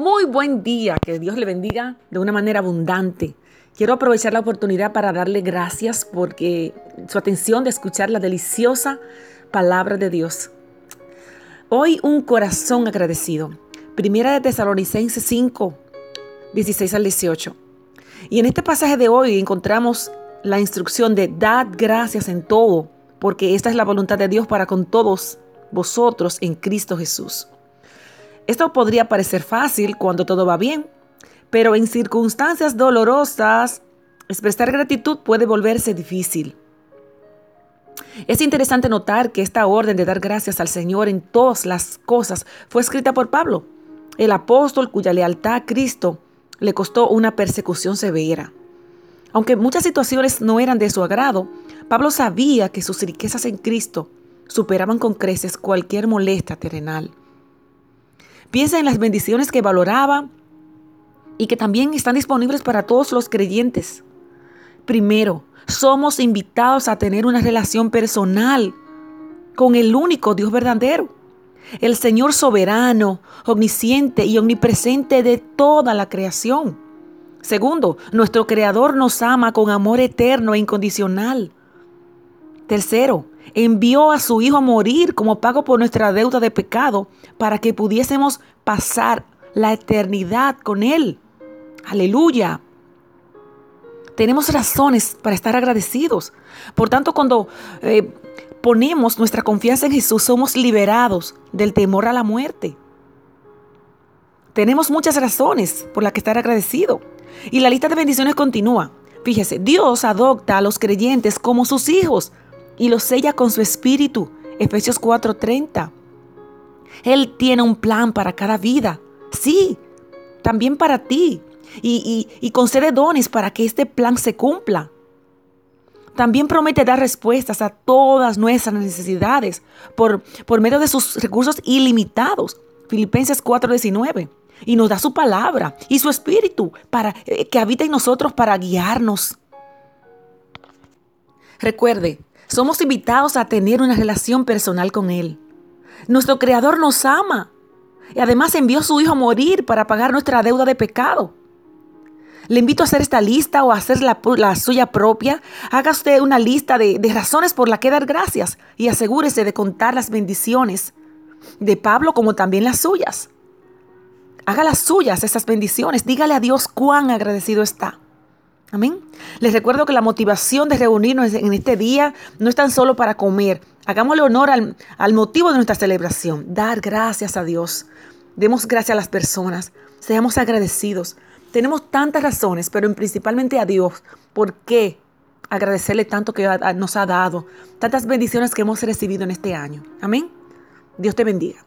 Muy buen día, que Dios le bendiga de una manera abundante. Quiero aprovechar la oportunidad para darle gracias porque su atención de escuchar la deliciosa palabra de Dios. Hoy un corazón agradecido. Primera de Tesalonicenses 5, 16 al 18. Y en este pasaje de hoy encontramos la instrucción de dad gracias en todo, porque esta es la voluntad de Dios para con todos vosotros en Cristo Jesús. Esto podría parecer fácil cuando todo va bien, pero en circunstancias dolorosas, expresar gratitud puede volverse difícil. Es interesante notar que esta orden de dar gracias al Señor en todas las cosas fue escrita por Pablo, el apóstol cuya lealtad a Cristo le costó una persecución severa. Aunque muchas situaciones no eran de su agrado, Pablo sabía que sus riquezas en Cristo superaban con creces cualquier molestia terrenal. Piensa en las bendiciones que valoraba y que también están disponibles para todos los creyentes. Primero, somos invitados a tener una relación personal con el único Dios verdadero, el Señor soberano, omnisciente y omnipresente de toda la creación. Segundo, nuestro Creador nos ama con amor eterno e incondicional. Tercero, envió a su Hijo a morir como pago por nuestra deuda de pecado para que pudiésemos pasar la eternidad con Él. Aleluya. Tenemos razones para estar agradecidos. Por tanto, cuando eh, ponemos nuestra confianza en Jesús, somos liberados del temor a la muerte. Tenemos muchas razones por las que estar agradecido. Y la lista de bendiciones continúa. Fíjese, Dios adopta a los creyentes como sus hijos y lo sella con su espíritu. Efesios 4:30. Él tiene un plan para cada vida. Sí, también para ti. Y, concede dones para que este plan se cumpla. También promete dar respuestas a todas nuestras necesidades por, por medio de sus recursos ilimitados. Filipenses 4:19. Y nos da su palabra y su espíritu para eh, que habita en nosotros para guiarnos. Recuerde, somos invitados a tener una relación personal con Él. Nuestro Creador nos ama y además envió a su Hijo a morir para pagar nuestra deuda de pecado. Le invito a hacer esta lista o a hacer la, suya propia. Haga usted una lista de, de razones por las que dar gracias y asegúrese de contar las bendiciones de Pablo como también las suyas. Haga las suyas, esas bendiciones. Dígale a Dios cuán agradecido está. Amén. Les recuerdo que la motivación de reunirnos en este día no es tan solo para comer. Hagámosle honor al, al, motivo de nuestra celebración. Dar gracias a Dios. Demos gracias a las personas. Seamos agradecidos. Tenemos tantas razones, pero principalmente a Dios. ¿Por qué agradecerle tanto que nos ha dado? Tantas bendiciones que hemos recibido en este año. Amén. Dios te bendiga.